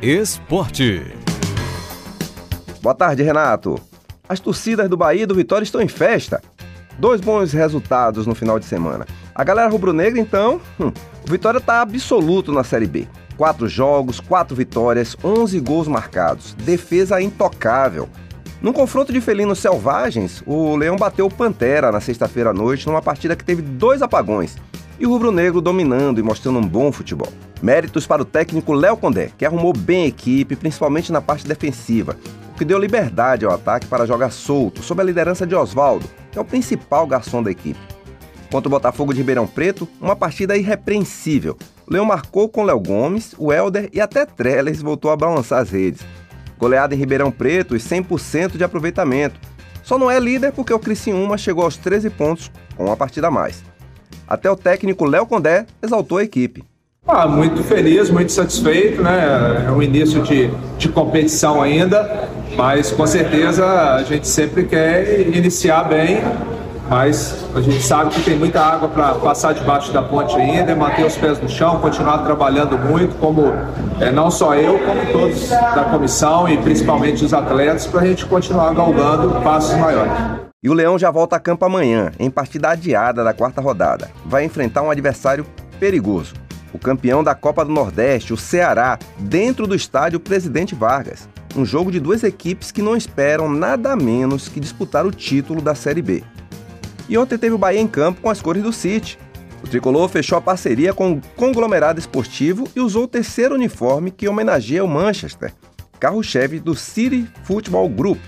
Esporte. Boa tarde, Renato. As torcidas do Bahia e do Vitória estão em festa. Dois bons resultados no final de semana. A galera rubro-negra, então, hum, o Vitória está absoluto na Série B. Quatro jogos, quatro vitórias, 11 gols marcados. Defesa intocável. Num confronto de felinos selvagens, o Leão bateu o Pantera na sexta-feira à noite numa partida que teve dois apagões e o rubro-negro dominando e mostrando um bom futebol. Méritos para o técnico Léo Condé, que arrumou bem a equipe, principalmente na parte defensiva, o que deu liberdade ao ataque para jogar solto, sob a liderança de Oswaldo, que é o principal garçom da equipe. Contra o Botafogo de Ribeirão Preto, uma partida irrepreensível. Leão marcou com Léo Gomes, o Helder e até Trellis voltou a balançar as redes. Goleada em Ribeirão Preto e 100% de aproveitamento. Só não é líder porque o Criciúma chegou aos 13 pontos com uma partida a mais. Até o técnico Léo Condé exaltou a equipe. Ah, muito feliz, muito satisfeito, né? É um início de, de competição ainda, mas com certeza a gente sempre quer iniciar bem, mas a gente sabe que tem muita água para passar debaixo da ponte ainda, manter os pés no chão, continuar trabalhando muito, como é, não só eu, como todos da comissão e principalmente os atletas, para a gente continuar galgando passos maiores. E o Leão já volta a campo amanhã, em partida adiada da quarta rodada. Vai enfrentar um adversário perigoso. O campeão da Copa do Nordeste, o Ceará, dentro do estádio Presidente Vargas. Um jogo de duas equipes que não esperam nada menos que disputar o título da Série B. E ontem teve o Bahia em campo com as cores do City. O tricolor fechou a parceria com o conglomerado esportivo e usou o terceiro uniforme que homenageia o Manchester, carro-chefe do City Football Group,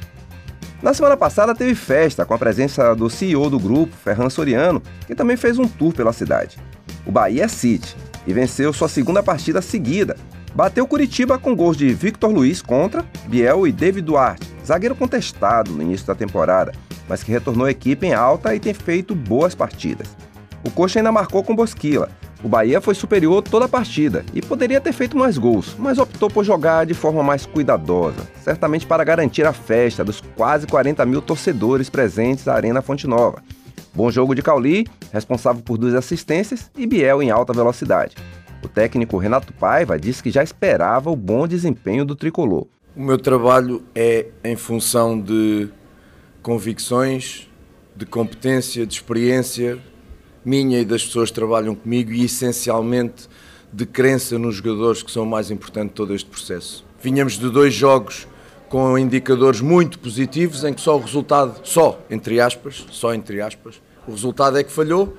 na semana passada teve festa com a presença do CEO do grupo, Ferran Soriano, que também fez um tour pela cidade. O Bahia City e venceu sua segunda partida seguida. Bateu Curitiba com gols de Victor Luiz contra Biel e David Duarte, zagueiro contestado no início da temporada, mas que retornou à equipe em alta e tem feito boas partidas. O Coxa ainda marcou com Bosquila, o Bahia foi superior toda a partida e poderia ter feito mais gols, mas optou por jogar de forma mais cuidadosa, certamente para garantir a festa dos quase 40 mil torcedores presentes à Arena Fonte Nova. Bom jogo de Cauli, responsável por duas assistências, e Biel em alta velocidade. O técnico Renato Paiva disse que já esperava o bom desempenho do tricolor. O meu trabalho é em função de convicções, de competência, de experiência, minha e das pessoas que trabalham comigo e essencialmente de crença nos jogadores que são o mais importante de todo este processo. Vinhamos de dois jogos com indicadores muito positivos em que só o resultado, só entre aspas, só entre aspas, o resultado é que falhou,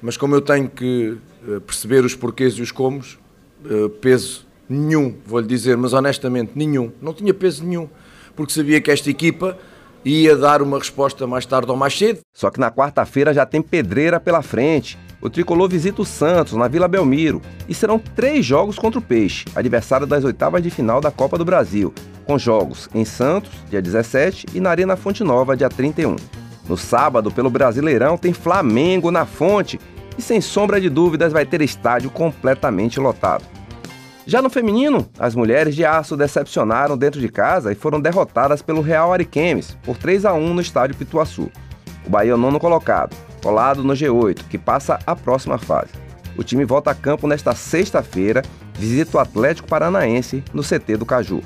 mas como eu tenho que eh, perceber os porquês e os comos, eh, peso nenhum, vou-lhe dizer, mas honestamente nenhum, não tinha peso nenhum, porque sabia que esta equipa ia dar uma resposta mais tarde ou mais cedo. Só que na quarta-feira já tem pedreira pela frente. O tricolor visita o Santos na Vila Belmiro e serão três jogos contra o Peixe, adversário das oitavas de final da Copa do Brasil, com jogos em Santos, dia 17, e na Arena Fonte Nova, dia 31. No sábado, pelo Brasileirão, tem Flamengo na Fonte e, sem sombra de dúvidas, vai ter estádio completamente lotado. Já no feminino, as mulheres de aço decepcionaram dentro de casa e foram derrotadas pelo Real Ariquemes por 3 a 1 no estádio Pituaçu. O Bahia é o nono colocado, colado no G8, que passa à próxima fase. O time volta a campo nesta sexta-feira, visita o Atlético Paranaense no CT do Caju.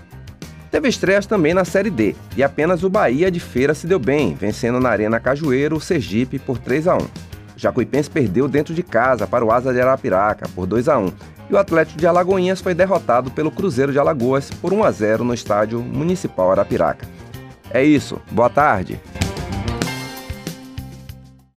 Teve estreias também na Série D, e apenas o Bahia de Feira se deu bem, vencendo na Arena Cajueiro o Sergipe por 3 a 1. Jacuipense perdeu dentro de casa para o Asa de Arapiraca por 2 a 1 e o Atlético de Alagoinhas foi derrotado pelo Cruzeiro de Alagoas por 1 a 0 no estádio Municipal Arapiraca. É isso, boa tarde.